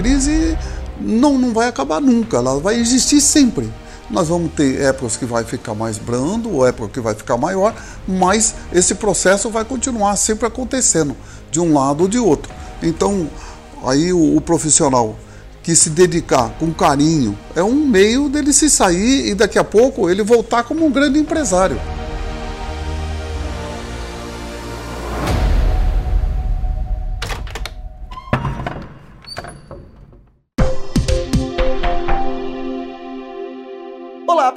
crise não, não vai acabar nunca, ela vai existir sempre. Nós vamos ter épocas que vai ficar mais brando, ou época que vai ficar maior, mas esse processo vai continuar sempre acontecendo, de um lado ou de outro. Então, aí o, o profissional que se dedicar com carinho é um meio dele se sair e daqui a pouco ele voltar como um grande empresário.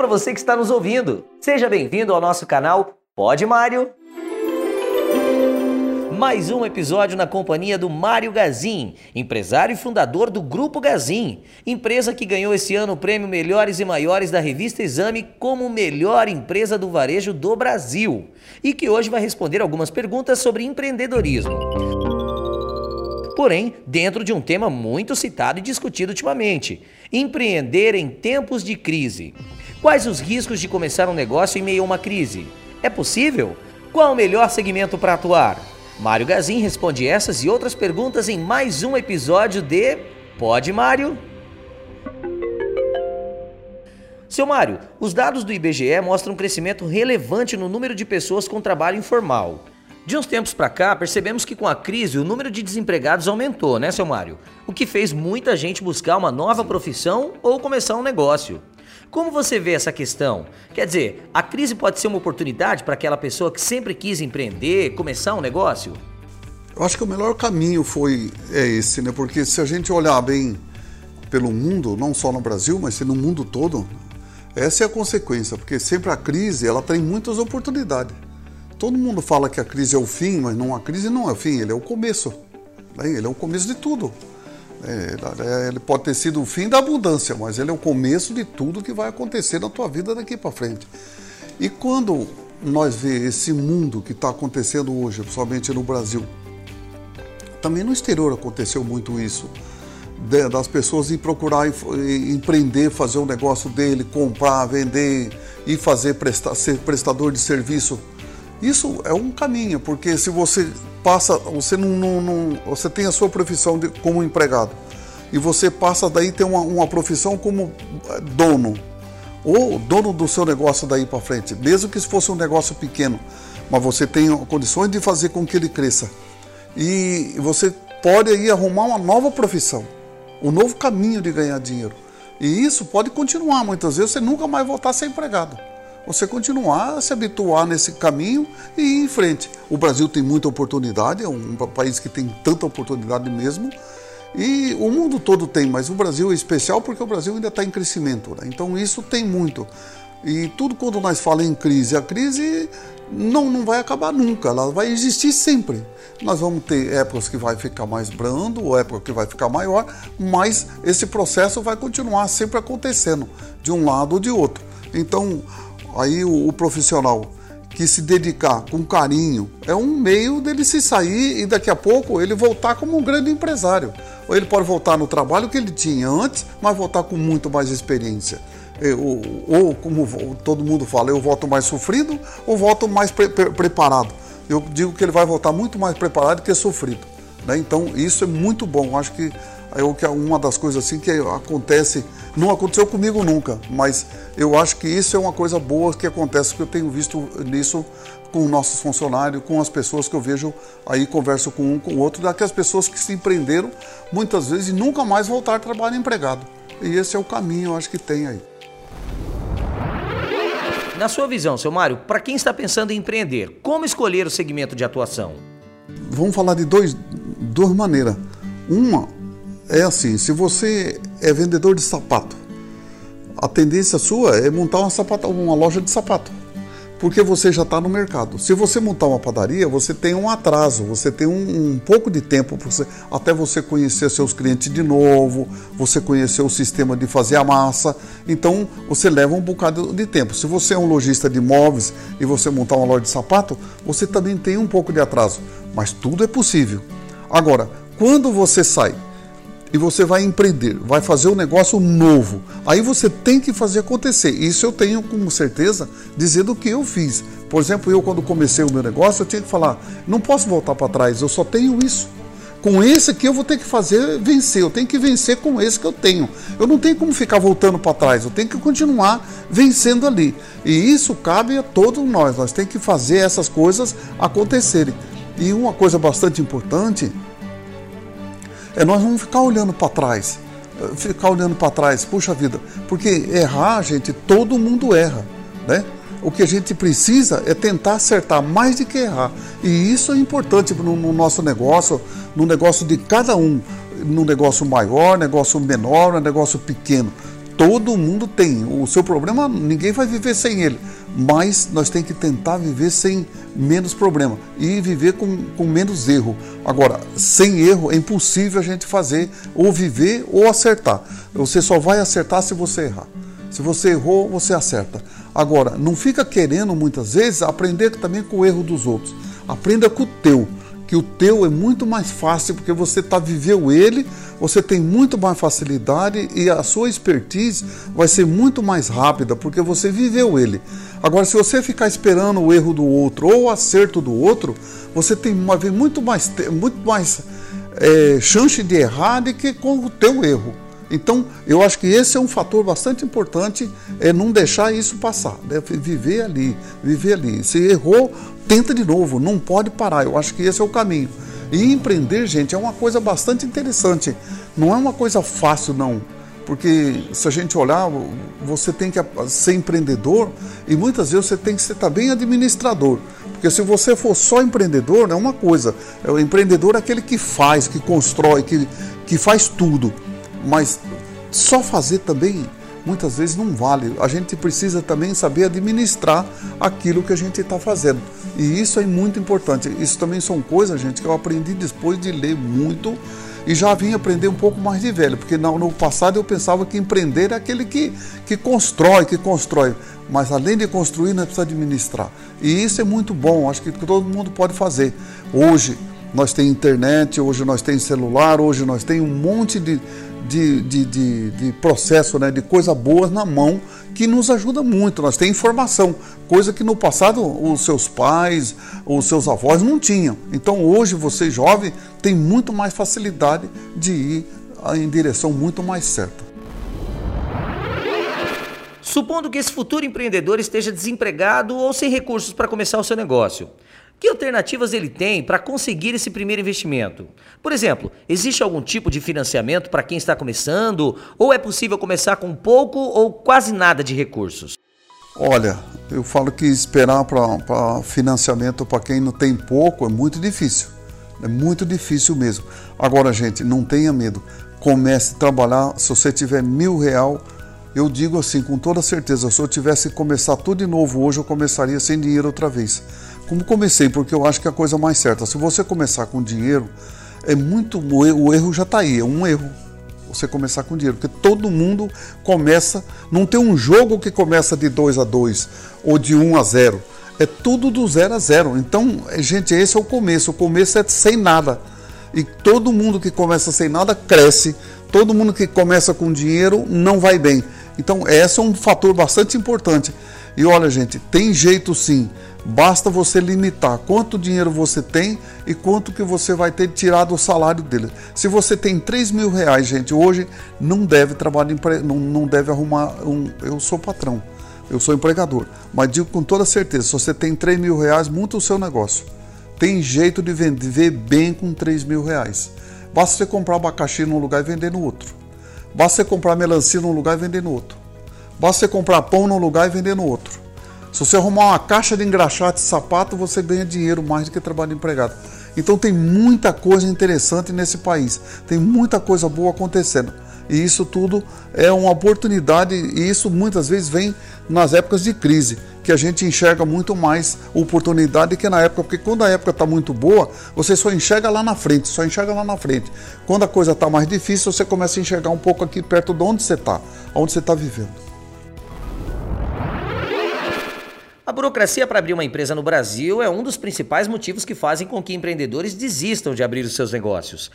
Para você que está nos ouvindo. Seja bem-vindo ao nosso canal Pode Mário. Mais um episódio na companhia do Mário Gazin, empresário e fundador do Grupo Gazin, empresa que ganhou esse ano o prêmio Melhores e Maiores da revista Exame como melhor empresa do varejo do Brasil e que hoje vai responder algumas perguntas sobre empreendedorismo porém dentro de um tema muito citado e discutido ultimamente: empreender em tempos de crise. Quais os riscos de começar um negócio em meio a uma crise? É possível? Qual o melhor segmento para atuar? Mário Gazin responde essas e outras perguntas em mais um episódio de Pode Mário? Seu Mário, os dados do IBGE mostram um crescimento relevante no número de pessoas com trabalho informal. De uns tempos para cá, percebemos que com a crise o número de desempregados aumentou, né, seu Mário? O que fez muita gente buscar uma nova profissão ou começar um negócio. Como você vê essa questão? Quer dizer, a crise pode ser uma oportunidade para aquela pessoa que sempre quis empreender, começar um negócio? Eu acho que o melhor caminho foi é esse, né? Porque se a gente olhar bem pelo mundo, não só no Brasil, mas no mundo todo, essa é a consequência, porque sempre a crise ela tem muitas oportunidades. Todo mundo fala que a crise é o fim, mas não a crise não é o fim, ele é o começo. Né? Ele é o começo de tudo. É, ele pode ter sido o fim da abundância, mas ele é o começo de tudo que vai acontecer na tua vida daqui para frente. E quando nós vê esse mundo que está acontecendo hoje, principalmente no Brasil, também no exterior aconteceu muito isso, das pessoas ir procurar empreender, fazer um negócio dele, comprar, vender e fazer ser prestador de serviço. Isso é um caminho, porque se você passa, você não, não, não, você tem a sua profissão de, como empregado e você passa daí ter uma, uma profissão como eh, dono ou dono do seu negócio daí para frente, mesmo que fosse um negócio pequeno, mas você tem condições de fazer com que ele cresça e você pode aí arrumar uma nova profissão, um novo caminho de ganhar dinheiro e isso pode continuar. Muitas vezes você nunca mais voltar a ser empregado você continuar a se habituar nesse caminho e ir em frente. O Brasil tem muita oportunidade, é um país que tem tanta oportunidade mesmo. E o mundo todo tem, mas o Brasil é especial porque o Brasil ainda está em crescimento. Né? Então isso tem muito. E tudo quando nós falamos em crise, a crise não, não vai acabar nunca, ela vai existir sempre. Nós vamos ter épocas que vai ficar mais brando, ou época que vai ficar maior, mas esse processo vai continuar sempre acontecendo, de um lado ou de outro. Então, aí o, o profissional que se dedicar com carinho é um meio dele se sair e daqui a pouco ele voltar como um grande empresário. Ou ele pode voltar no trabalho que ele tinha antes, mas voltar com muito mais experiência. Ou, ou como todo mundo fala, eu volto mais sofrido ou volto mais pre preparado. Eu digo que ele vai voltar muito mais preparado que sofrido. Né? Então isso é muito bom. Acho que é uma das coisas assim que acontece não aconteceu comigo nunca, mas eu acho que isso é uma coisa boa que acontece, que eu tenho visto nisso com nossos funcionários, com as pessoas que eu vejo aí, converso com um com o outro, daquelas pessoas que se empreenderam muitas vezes e nunca mais voltar a trabalhar empregado. E esse é o caminho, eu acho que tem aí. Na sua visão, seu Mário, para quem está pensando em empreender, como escolher o segmento de atuação? Vamos falar de dois, duas maneiras. Uma é assim, se você é vendedor de sapato, a tendência sua é montar uma, sapata, uma loja de sapato, porque você já está no mercado. Se você montar uma padaria, você tem um atraso, você tem um, um pouco de tempo você, até você conhecer seus clientes de novo, você conhecer o sistema de fazer a massa, então você leva um bocado de tempo. Se você é um lojista de imóveis e você montar uma loja de sapato, você também tem um pouco de atraso, mas tudo é possível. Agora, quando você sai e você vai empreender, vai fazer um negócio novo. Aí você tem que fazer acontecer. Isso eu tenho com certeza dizer do que eu fiz. Por exemplo, eu quando comecei o meu negócio, eu tinha que falar: não posso voltar para trás, eu só tenho isso. com esse aqui eu vou ter que fazer vencer, eu tenho que vencer com esse que eu tenho. Eu não tenho como ficar voltando para trás, eu tenho que continuar vencendo ali. E isso cabe a todos nós, nós temos que fazer essas coisas acontecerem. E uma coisa bastante importante é nós não ficar olhando para trás, ficar olhando para trás, puxa vida, porque errar, gente, todo mundo erra, né? O que a gente precisa é tentar acertar mais do que errar. E isso é importante no, no nosso negócio, no negócio de cada um, no negócio maior, negócio menor, negócio pequeno. Todo mundo tem. O seu problema, ninguém vai viver sem ele. Mas nós temos que tentar viver sem menos problema e viver com, com menos erro. Agora, sem erro é impossível a gente fazer ou viver ou acertar. Você só vai acertar se você errar. Se você errou, você acerta. Agora, não fica querendo muitas vezes aprender também com o erro dos outros. Aprenda com o teu que o teu é muito mais fácil porque você tá viveu ele, você tem muito mais facilidade e a sua expertise vai ser muito mais rápida porque você viveu ele. Agora, se você ficar esperando o erro do outro ou o acerto do outro, você tem uma muito mais muito mais é, chance de errar do que com o teu erro. Então, eu acho que esse é um fator bastante importante, é não deixar isso passar, né? viver ali, viver ali. Se errou, tenta de novo, não pode parar. Eu acho que esse é o caminho. E empreender, gente, é uma coisa bastante interessante. Não é uma coisa fácil, não. Porque se a gente olhar, você tem que ser empreendedor e muitas vezes você tem que ser também administrador. Porque se você for só empreendedor, é uma coisa. O empreendedor é aquele que faz, que constrói, que, que faz tudo mas só fazer também muitas vezes não vale. A gente precisa também saber administrar aquilo que a gente está fazendo. E isso é muito importante. Isso também são coisas, gente, que eu aprendi depois de ler muito e já vim aprender um pouco mais de velho, porque no, passado eu pensava que empreender é aquele que, que constrói, que constrói. Mas além de construir, nós precisamos administrar. E isso é muito bom, acho que todo mundo pode fazer. Hoje nós temos internet, hoje nós temos celular, hoje nós temos um monte de, de, de, de, de processo, né, de coisa boas na mão que nos ajuda muito. Nós temos informação, coisa que no passado os seus pais, os seus avós não tinham. Então hoje você jovem tem muito mais facilidade de ir em direção muito mais certa. Supondo que esse futuro empreendedor esteja desempregado ou sem recursos para começar o seu negócio. Que alternativas ele tem para conseguir esse primeiro investimento? Por exemplo, existe algum tipo de financiamento para quem está começando? Ou é possível começar com pouco ou quase nada de recursos? Olha, eu falo que esperar para financiamento para quem não tem pouco é muito difícil. É muito difícil mesmo. Agora, gente, não tenha medo. Comece a trabalhar. Se você tiver mil real, eu digo assim com toda certeza, se eu tivesse que começar tudo de novo hoje, eu começaria sem dinheiro outra vez. Como comecei, porque eu acho que é a coisa mais certa. Se você começar com dinheiro, é muito o erro já está aí, é um erro. Você começar com dinheiro, porque todo mundo começa, não tem um jogo que começa de 2 a 2 ou de 1 um a 0. É tudo do 0 a 0. Então, gente, esse é o começo. O começo é sem nada. E todo mundo que começa sem nada cresce. Todo mundo que começa com dinheiro não vai bem. Então, esse é um fator bastante importante. E olha, gente, tem jeito sim. Basta você limitar quanto dinheiro você tem e quanto que você vai ter tirado do salário dele. Se você tem 3 mil reais, gente, hoje não deve trabalhar, não, deve arrumar um. Eu sou patrão, eu sou empregador, mas digo com toda certeza: se você tem 3 mil reais, monta o seu negócio. Tem jeito de vender bem com 3 mil reais. Basta você comprar abacaxi num lugar e vender no outro. Basta você comprar melancia num lugar e vender no outro. Basta você comprar pão num lugar e vender no outro. Se você arrumar uma caixa de engraxate de sapato, você ganha dinheiro mais do que trabalho empregado. Então tem muita coisa interessante nesse país, tem muita coisa boa acontecendo. E isso tudo é uma oportunidade, e isso muitas vezes vem nas épocas de crise, que a gente enxerga muito mais oportunidade que na época, porque quando a época está muito boa, você só enxerga lá na frente, só enxerga lá na frente. Quando a coisa está mais difícil, você começa a enxergar um pouco aqui perto de onde você está, onde você está vivendo. A burocracia para abrir uma empresa no Brasil é um dos principais motivos que fazem com que empreendedores desistam de abrir os seus negócios.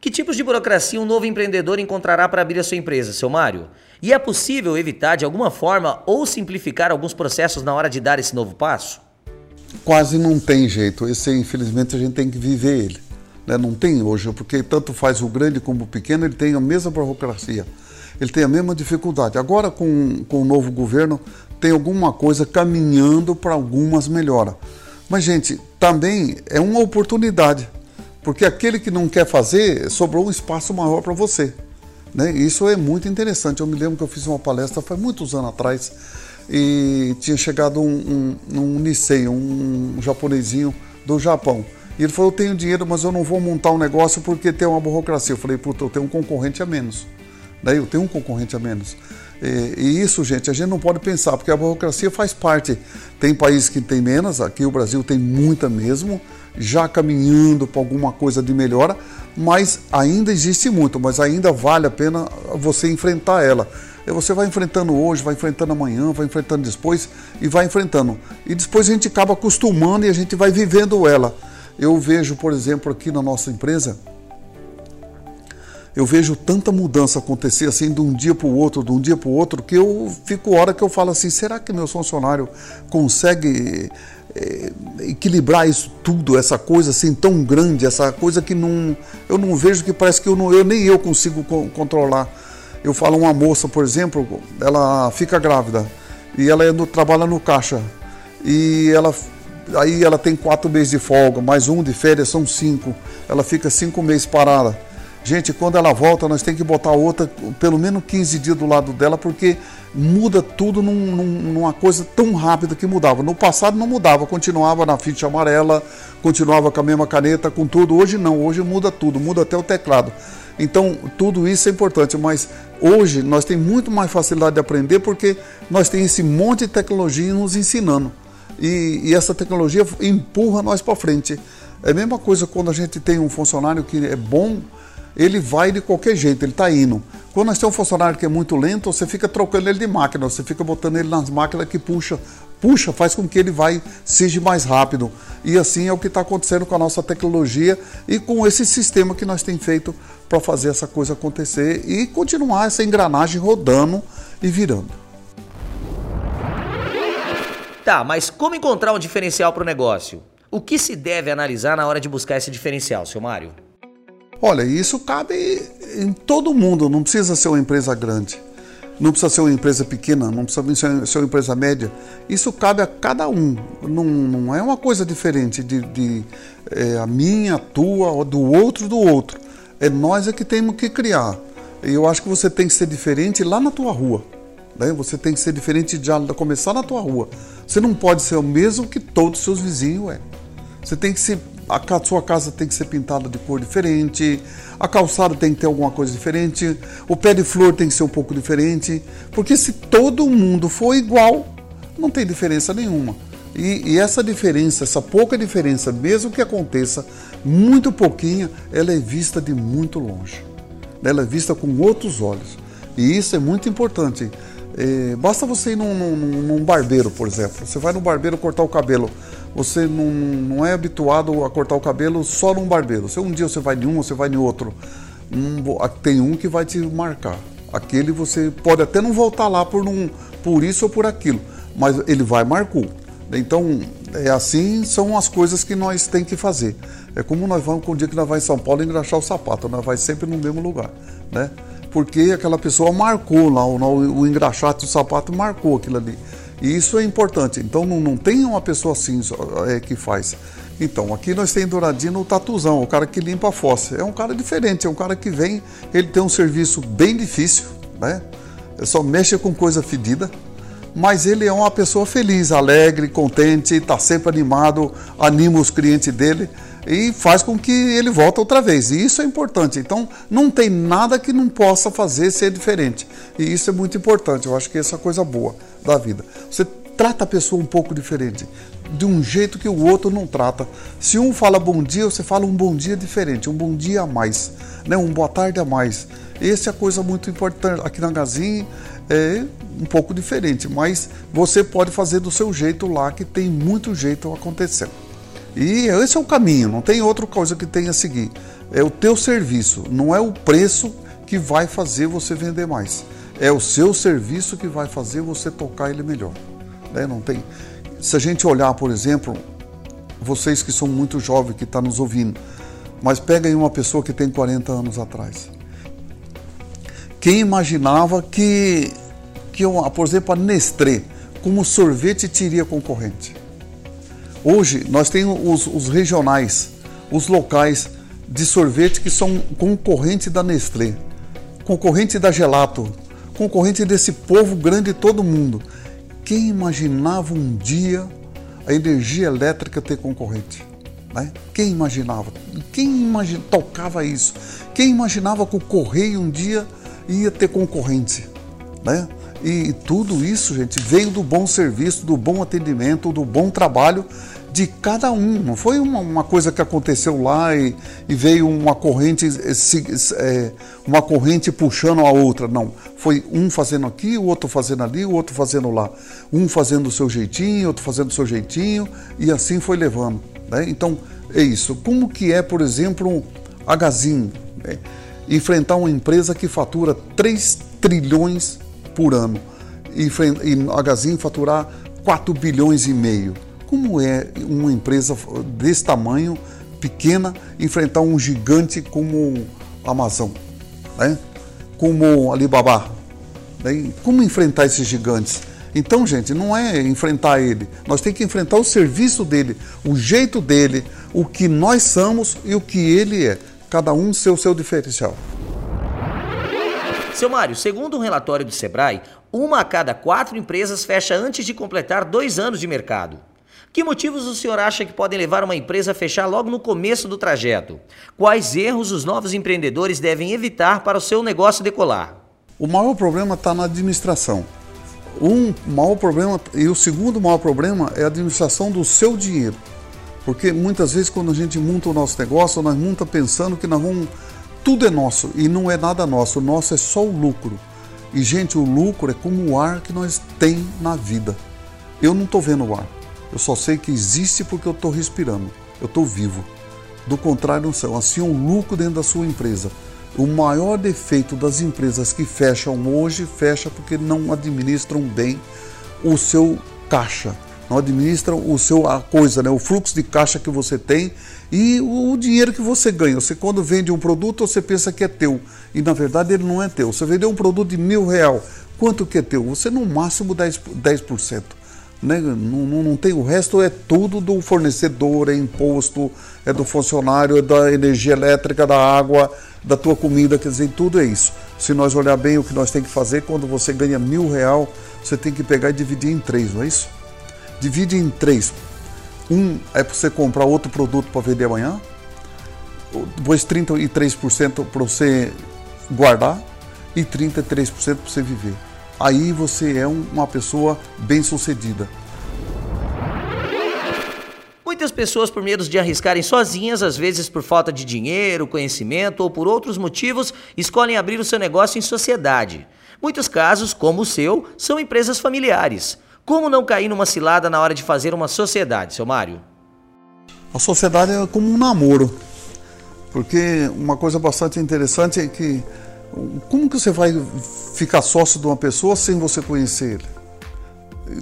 Que tipos de burocracia um novo empreendedor encontrará para abrir a sua empresa, seu Mário? E é possível evitar de alguma forma ou simplificar alguns processos na hora de dar esse novo passo? Quase não tem jeito. Esse, infelizmente, a gente tem que viver ele. Né? Não tem hoje, porque tanto faz o grande como o pequeno, ele tem a mesma burocracia, ele tem a mesma dificuldade. Agora, com, com o novo governo, tem alguma coisa caminhando para algumas melhoras. Mas, gente, também é uma oportunidade, porque aquele que não quer fazer, sobrou um espaço maior para você. Né? Isso é muito interessante. Eu me lembro que eu fiz uma palestra faz muitos anos atrás e tinha chegado um, um, um Nisei, um, um japonesinho do Japão. E ele falou: Eu tenho dinheiro, mas eu não vou montar um negócio porque tem uma burocracia. Eu falei: Puta, eu tenho um concorrente a menos. Daí eu tenho um concorrente a menos. E, e, isso, gente, a gente não pode pensar, porque a burocracia faz parte. Tem países que tem menos, aqui o Brasil tem muita mesmo, já caminhando para alguma coisa de melhora, mas ainda existe muito, mas ainda vale a pena você enfrentar ela. E você vai enfrentando hoje, vai enfrentando amanhã, vai enfrentando depois e vai enfrentando. E depois a gente acaba acostumando e a gente vai vivendo ela. Eu vejo, por exemplo, aqui na nossa empresa, eu vejo tanta mudança acontecer assim de um dia para o outro, de um dia para o outro, que eu fico hora que eu falo assim, será que meu funcionário consegue é, equilibrar isso tudo, essa coisa assim tão grande, essa coisa que não, eu não vejo que parece que eu, não, eu nem eu consigo controlar. Eu falo uma moça, por exemplo, ela fica grávida e ela é no, trabalha no caixa e ela aí ela tem quatro meses de folga, mais um de férias são cinco. Ela fica cinco meses parada. Gente, quando ela volta, nós temos que botar outra, pelo menos 15 dias do lado dela, porque muda tudo num, num, numa coisa tão rápida que mudava. No passado não mudava, continuava na ficha amarela, continuava com a mesma caneta, com tudo. Hoje não, hoje muda tudo, muda até o teclado. Então, tudo isso é importante, mas hoje nós temos muito mais facilidade de aprender porque nós temos esse monte de tecnologia nos ensinando. E, e essa tecnologia empurra nós para frente. É a mesma coisa quando a gente tem um funcionário que é bom ele vai de qualquer jeito, ele está indo. Quando nós temos um funcionário que é muito lento, você fica trocando ele de máquina, você fica botando ele nas máquinas que puxa, puxa, faz com que ele vai seja mais rápido. E assim é o que está acontecendo com a nossa tecnologia e com esse sistema que nós temos feito para fazer essa coisa acontecer e continuar essa engrenagem rodando e virando. Tá, mas como encontrar um diferencial para o negócio? O que se deve analisar na hora de buscar esse diferencial, seu Mário? Olha, isso cabe em todo mundo, não precisa ser uma empresa grande, não precisa ser uma empresa pequena, não precisa ser uma empresa média. Isso cabe a cada um, não, não é uma coisa diferente de, de é, a minha, a tua, do outro, do outro. É nós é que temos que criar. E eu acho que você tem que ser diferente lá na tua rua. Né? Você tem que ser diferente de começar na tua rua. Você não pode ser o mesmo que todos os seus vizinhos é. Você tem que ser a sua casa tem que ser pintada de cor diferente, a calçada tem que ter alguma coisa diferente, o pé de flor tem que ser um pouco diferente, porque se todo mundo for igual, não tem diferença nenhuma. E, e essa diferença, essa pouca diferença, mesmo que aconteça muito pouquinha, ela é vista de muito longe. Ela é vista com outros olhos. E isso é muito importante. É, basta você ir num, num, num, barbeiro, por exemplo. Você vai no barbeiro cortar o cabelo. Você não, não é habituado a cortar o cabelo só num barbeiro. Se um dia você vai de um, você vai de outro. Um, tem um que vai te marcar. Aquele você pode até não voltar lá por, um, por isso ou por aquilo, mas ele vai marcou. Então, é assim são as coisas que nós tem que fazer. É como nós vamos com o dia que nós vamos em São Paulo engraxar o sapato, nós vai sempre no mesmo lugar, né? Porque aquela pessoa marcou lá, o, o engraxate do sapato marcou aquilo ali. E isso é importante. Então não, não tem uma pessoa assim é, que faz. Então, aqui nós temos Douradino o tatuzão, o cara que limpa a fossa. É um cara diferente, é um cara que vem, ele tem um serviço bem difícil, né? Ele só mexe com coisa fedida, mas ele é uma pessoa feliz, alegre, contente, está sempre animado, anima os clientes dele e faz com que ele volte outra vez. E isso é importante. Então, não tem nada que não possa fazer ser diferente. E isso é muito importante. Eu acho que essa é a coisa boa da vida. Você trata a pessoa um pouco diferente, de um jeito que o outro não trata. Se um fala bom dia, você fala um bom dia diferente, um bom dia a mais, né? um boa tarde a mais. Essa é a coisa muito importante. Aqui na Gazin é um pouco diferente, mas você pode fazer do seu jeito lá, que tem muito jeito acontecendo. E esse é o caminho, não tem outra coisa que tenha a seguir. É o teu serviço, não é o preço que vai fazer você vender mais. É o seu serviço que vai fazer você tocar ele melhor. Né? Não tem. Se a gente olhar, por exemplo, vocês que são muito jovens que estão tá nos ouvindo, Mas pega aí uma pessoa que tem 40 anos atrás. Quem imaginava que, que por exemplo, a Nestlé, como sorvete, teria concorrente? Hoje, nós temos os, os regionais, os locais de sorvete que são concorrente da Nestlé, concorrente da Gelato, concorrente desse povo grande todo mundo. Quem imaginava um dia a energia elétrica ter concorrente? Né? Quem imaginava? Quem imagina, tocava isso? Quem imaginava que o correio um dia ia ter concorrente? Né? E tudo isso, gente, veio do bom serviço, do bom atendimento, do bom trabalho de cada um. Não foi uma, uma coisa que aconteceu lá e, e veio uma corrente, é, uma corrente puxando a outra. Não. Foi um fazendo aqui, o outro fazendo ali, o outro fazendo lá. Um fazendo o seu jeitinho, outro fazendo o seu jeitinho, e assim foi levando. Né? Então, é isso. Como que é, por exemplo, a Gazin né? enfrentar uma empresa que fatura 3 trilhões por ano e a Gazin faturar 4 bilhões e meio? Como é uma empresa desse tamanho, pequena, enfrentar um gigante como Amazon, né? como Alibaba? Né? Como enfrentar esses gigantes? Então, gente, não é enfrentar ele. Nós temos que enfrentar o serviço dele, o jeito dele, o que nós somos e o que ele é. Cada um seu seu diferencial. Seu Mário, segundo um relatório do Sebrae, uma a cada quatro empresas fecha antes de completar dois anos de mercado. Que motivos o senhor acha que podem levar uma empresa a fechar logo no começo do trajeto? Quais erros os novos empreendedores devem evitar para o seu negócio decolar? O maior problema está na administração. Um maior problema e o segundo maior problema é a administração do seu dinheiro. Porque muitas vezes quando a gente monta o nosso negócio, nós monta pensando que nós vamos tudo é nosso e não é nada nosso. O nosso é só o lucro. E gente, o lucro é como o ar que nós tem na vida. Eu não estou vendo o ar. Eu só sei que existe porque eu estou respirando, eu estou vivo. Do contrário, não são. Assim, um lucro dentro da sua empresa. O maior defeito das empresas que fecham hoje, fecha porque não administram bem o seu caixa, não administram o seu a coisa, né, o fluxo de caixa que você tem e o, o dinheiro que você ganha. Você quando vende um produto, você pensa que é teu e na verdade ele não é teu. Você vendeu um produto de mil real, quanto que é teu? Você no máximo 10%. 10% né? não, não, não, tem o resto, é tudo do fornecedor, é imposto, é do funcionário, é da energia elétrica, da água, da tua comida, quer dizer, tudo é isso. Se nós olhar bem o que nós temos que fazer, quando você ganha mil real, você tem que pegar e dividir em três, não é isso? Divide em três. Um é para você comprar outro produto para vender amanhã, depois 33% para você guardar e 33% para você viver aí você é uma pessoa bem-sucedida. Muitas pessoas, por medo de arriscarem sozinhas, às vezes por falta de dinheiro, conhecimento ou por outros motivos, escolhem abrir o seu negócio em sociedade. Muitos casos, como o seu, são empresas familiares. Como não cair numa cilada na hora de fazer uma sociedade, seu Mário? A sociedade é como um namoro. Porque uma coisa bastante interessante é que como que você vai ficar sócio de uma pessoa sem você conhecer ele?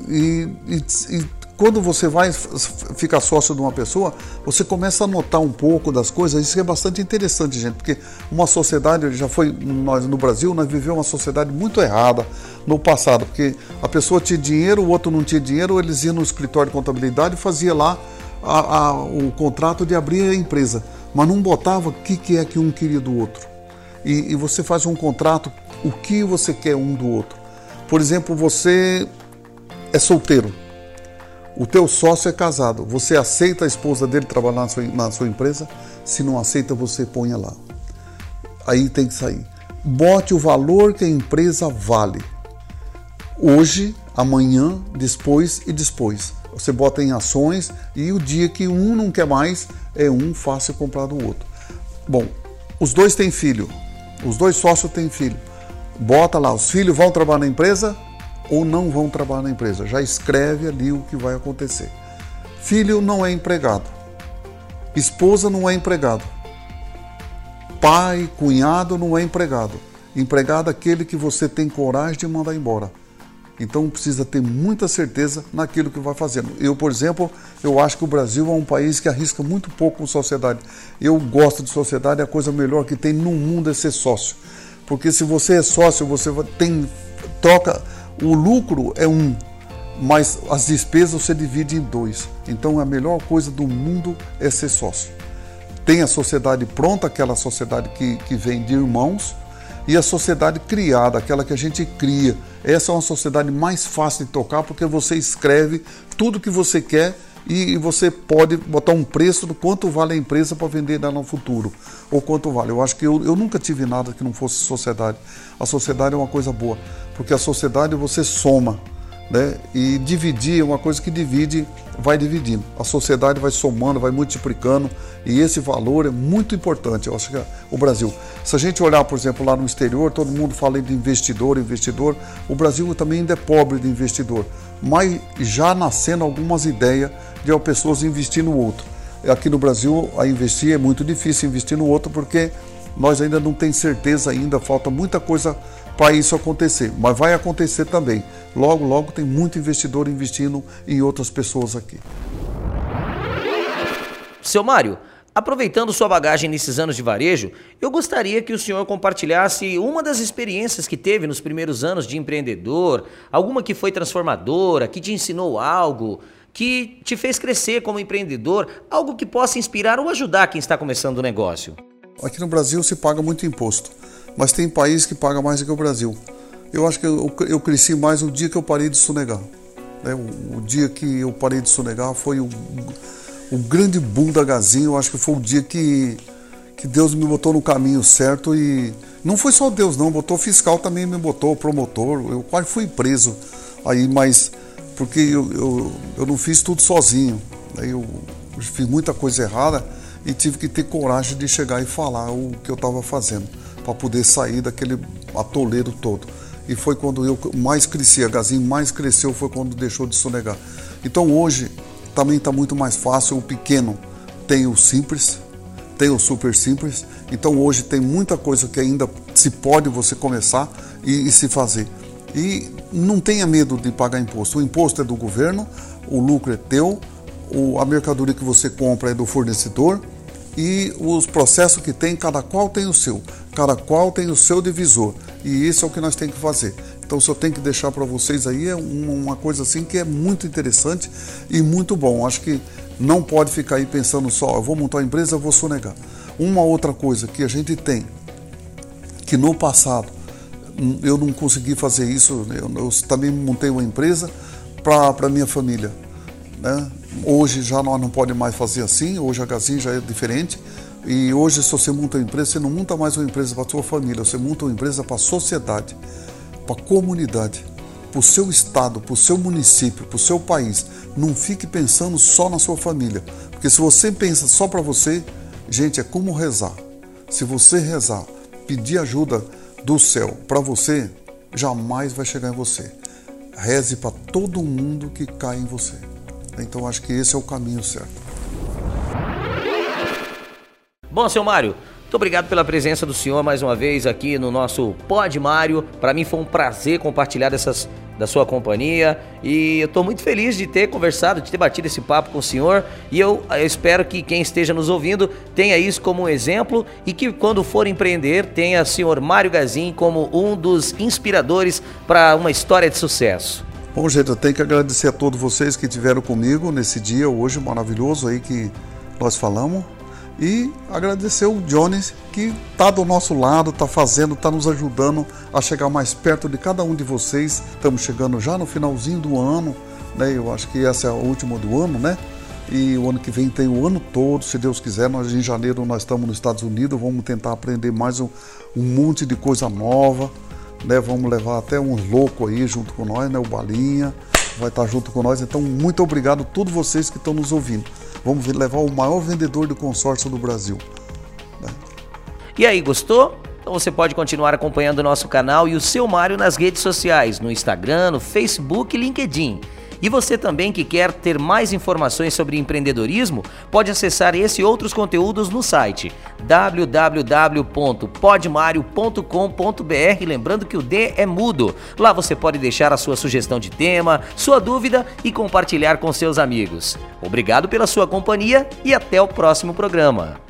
E, e, e, quando você vai ficar sócio de uma pessoa, você começa a notar um pouco das coisas. Isso é bastante interessante, gente, porque uma sociedade já foi nós no Brasil, nós vivemos uma sociedade muito errada no passado, porque a pessoa tinha dinheiro, o outro não tinha dinheiro, eles iam no escritório de contabilidade e fazia lá a, a, o contrato de abrir a empresa, mas não botava o que, que é que um queria do outro e, e você faz um contrato, o que você quer um do outro. Por exemplo, você é solteiro, o teu sócio é casado, você aceita a esposa dele trabalhar na sua, na sua empresa? Se não aceita, você ponha lá. Aí tem que sair. Bote o valor que a empresa vale. Hoje, amanhã, depois e depois. Você bota em ações e o dia que um não quer mais, é um fácil comprar do outro. Bom, os dois têm filho. Os dois sócios têm filho. Bota lá, os filhos vão trabalhar na empresa ou não vão trabalhar na empresa. Já escreve ali o que vai acontecer. Filho não é empregado. Esposa não é empregado. Pai, cunhado não é empregado. Empregado é aquele que você tem coragem de mandar embora. Então precisa ter muita certeza naquilo que vai fazendo. Eu, por exemplo, eu acho que o Brasil é um país que arrisca muito pouco com sociedade. Eu gosto de sociedade, a coisa melhor que tem no mundo é ser sócio. Porque se você é sócio, você tem troca, o lucro é um, mas as despesas você divide em dois. Então a melhor coisa do mundo é ser sócio. Tem a sociedade pronta, aquela sociedade que, que vem de irmãos, e a sociedade criada, aquela que a gente cria. Essa é uma sociedade mais fácil de tocar porque você escreve tudo que você quer e você pode botar um preço do quanto vale a empresa para vender lá no futuro, ou quanto vale. Eu acho que eu, eu nunca tive nada que não fosse sociedade. A sociedade é uma coisa boa, porque a sociedade você soma. Né? E dividir é uma coisa que divide, vai dividindo. A sociedade vai somando, vai multiplicando, e esse valor é muito importante. Eu acho que é o Brasil. Se a gente olhar, por exemplo, lá no exterior, todo mundo fala de investidor, investidor. O Brasil também ainda é pobre de investidor, mas já nascendo algumas ideias de pessoas investir no outro. Aqui no Brasil, a investir é muito difícil investir no outro porque nós ainda não tem certeza ainda, falta muita coisa para isso acontecer, mas vai acontecer também. Logo, logo tem muito investidor investindo em outras pessoas aqui. Seu Mário, aproveitando sua bagagem nesses anos de varejo, eu gostaria que o senhor compartilhasse uma das experiências que teve nos primeiros anos de empreendedor, alguma que foi transformadora, que te ensinou algo, que te fez crescer como empreendedor, algo que possa inspirar ou ajudar quem está começando o negócio. Aqui no Brasil se paga muito imposto mas tem país que paga mais do que o Brasil. Eu acho que eu, cresci mais o dia que eu parei de sonegar. Né? O, o, dia que eu parei de sonegar foi o, o grande boom da Gazinho. Eu acho que foi o dia que, que Deus me botou no caminho certo e não foi só Deus não, botou fiscal também me botou, promotor. Eu quase fui preso aí, mas porque eu, eu, eu não fiz tudo sozinho. Né? Eu fiz muita coisa errada e tive que ter coragem de chegar e falar o que eu estava fazendo para poder sair daquele atoleiro todo. E foi quando eu mais cresci, a Gazinho mais cresceu, foi quando deixou de sonegar. Então hoje também está muito mais fácil, o pequeno tem o simples, tem o super simples. Então hoje tem muita coisa que ainda se pode você começar e, e se fazer. E não tenha medo de pagar imposto. O imposto é do governo, o lucro é teu, o, a mercadoria que você compra é do fornecedor e os processos que tem, cada qual tem o seu, cada qual tem o seu divisor. E isso é o que nós temos que fazer. Então, se eu tenho que deixar para vocês aí, é uma coisa assim que é muito interessante e muito bom. Acho que não pode ficar aí pensando só, eu vou montar uma empresa, eu vou sonegar. Uma outra coisa que a gente tem, que no passado eu não consegui fazer isso, eu, eu também montei uma empresa para minha família. Né? Hoje já nós não pode mais fazer assim, hoje a Gazin já é diferente. E hoje, se você monta uma empresa, você não monta mais uma empresa para a sua família, você monta uma empresa para a sociedade, para a comunidade, para o seu estado, para o seu município, para o seu país. Não fique pensando só na sua família, porque se você pensa só para você, gente, é como rezar. Se você rezar, pedir ajuda do céu para você, jamais vai chegar em você. Reze para todo mundo que cai em você. Então acho que esse é o caminho certo. Bom, seu Mário, muito obrigado pela presença do senhor mais uma vez aqui no nosso Pod Mário. Para mim foi um prazer compartilhar dessas da sua companhia e eu estou muito feliz de ter conversado, de ter batido esse papo com o senhor e eu, eu, espero que quem esteja nos ouvindo tenha isso como um exemplo e que quando for empreender tenha o senhor Mário Gazin como um dos inspiradores para uma história de sucesso. Bom, gente, eu tenho que agradecer a todos vocês que estiveram comigo nesse dia hoje maravilhoso aí que nós falamos. E agradecer o Jones que está do nosso lado, está fazendo, está nos ajudando a chegar mais perto de cada um de vocês. Estamos chegando já no finalzinho do ano, né? Eu acho que essa é a última do ano, né? E o ano que vem tem o ano todo, se Deus quiser. Nós em janeiro nós estamos nos Estados Unidos, vamos tentar aprender mais um, um monte de coisa nova né? Vamos levar até uns loucos aí junto com nós, né? O Balinha vai estar junto com nós. Então, muito obrigado a todos vocês que estão nos ouvindo. Vamos levar o maior vendedor de consórcio do Brasil. Né? E aí, gostou? Então você pode continuar acompanhando o nosso canal e o seu Mário nas redes sociais, no Instagram, no Facebook e LinkedIn. E você também que quer ter mais informações sobre empreendedorismo, pode acessar esse e outros conteúdos no site www.podmario.com.br, lembrando que o D é mudo. Lá você pode deixar a sua sugestão de tema, sua dúvida e compartilhar com seus amigos. Obrigado pela sua companhia e até o próximo programa.